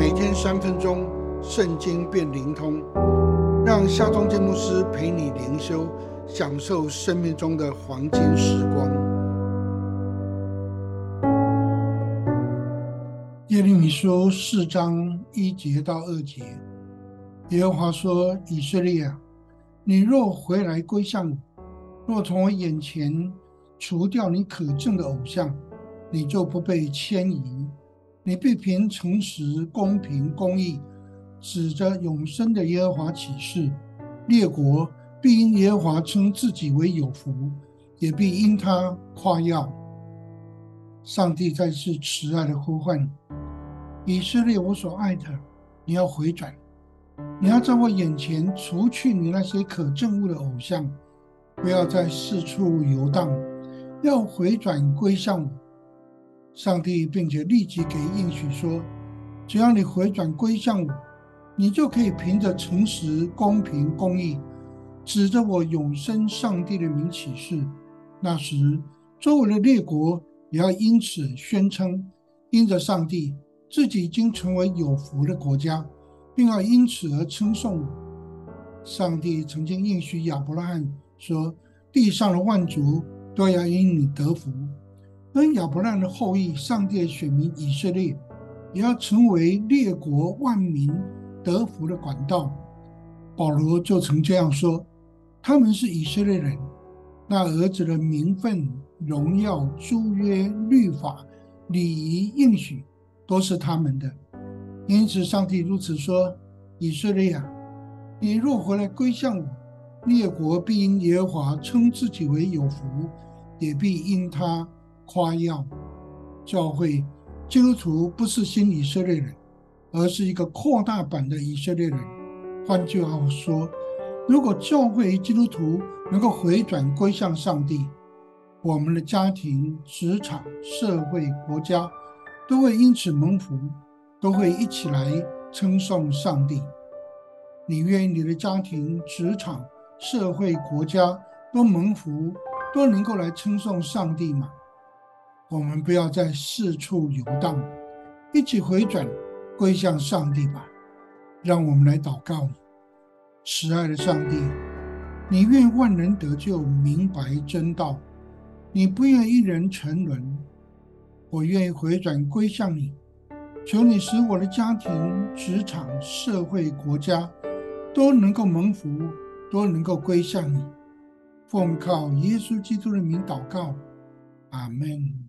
每天三分钟，圣经变灵通，让夏忠建牧师陪你灵修，享受生命中的黄金时光。耶利米书四章一节到二节，耶和华说：“以色列啊，你若回来归向我，若从我眼前除掉你可憎的偶像。”你就不被迁移，你必凭诚实、公平、公义，指着永生的耶和华起誓，列国必因耶和华称自己为有福，也必因他夸耀。上帝再次慈爱的呼唤以色列，我所爱的，你要回转，你要在我眼前除去你那些可憎恶的偶像，不要再四处游荡，要回转归向我。上帝并且立即给应许说：“只要你回转归向我，你就可以凭着诚实、公平、公义，指着我永生上帝的名起誓。那时，周围的列国也要因此宣称，因着上帝自己已经成为有福的国家，并要因此而称颂我。上帝曾经应许亚伯拉罕说：地上的万族都要因你得福。”跟亚伯拉的后裔，上帝选民以色列，也要成为列国万民得福的管道。保罗就曾这样说：“他们是以色列人，那儿子的名分、荣耀、租约、律法、礼仪、应许，都是他们的。因此，上帝如此说：以色列啊，你若回来归向我，列国必因耶和华称自己为有福，也必因他。”夸耀教会基督徒不是新以色列人，而是一个扩大版的以色列人。换句话说，如果教会基督徒能够回转归向上帝，我们的家庭、职场、社会、国家都会因此蒙福，都会一起来称颂上帝。你愿意你的家庭、职场、社会、国家都蒙福，都能够来称颂上帝吗？我们不要再四处游荡，一起回转归向上帝吧。让我们来祷告：慈爱的上帝，你愿万人得救，明白真道；你不愿一人沉沦。我愿意回转归向你，求你使我的家庭、职场、社会、国家都能够蒙福，都能够归向你。奉靠耶稣基督的名祷告，阿门。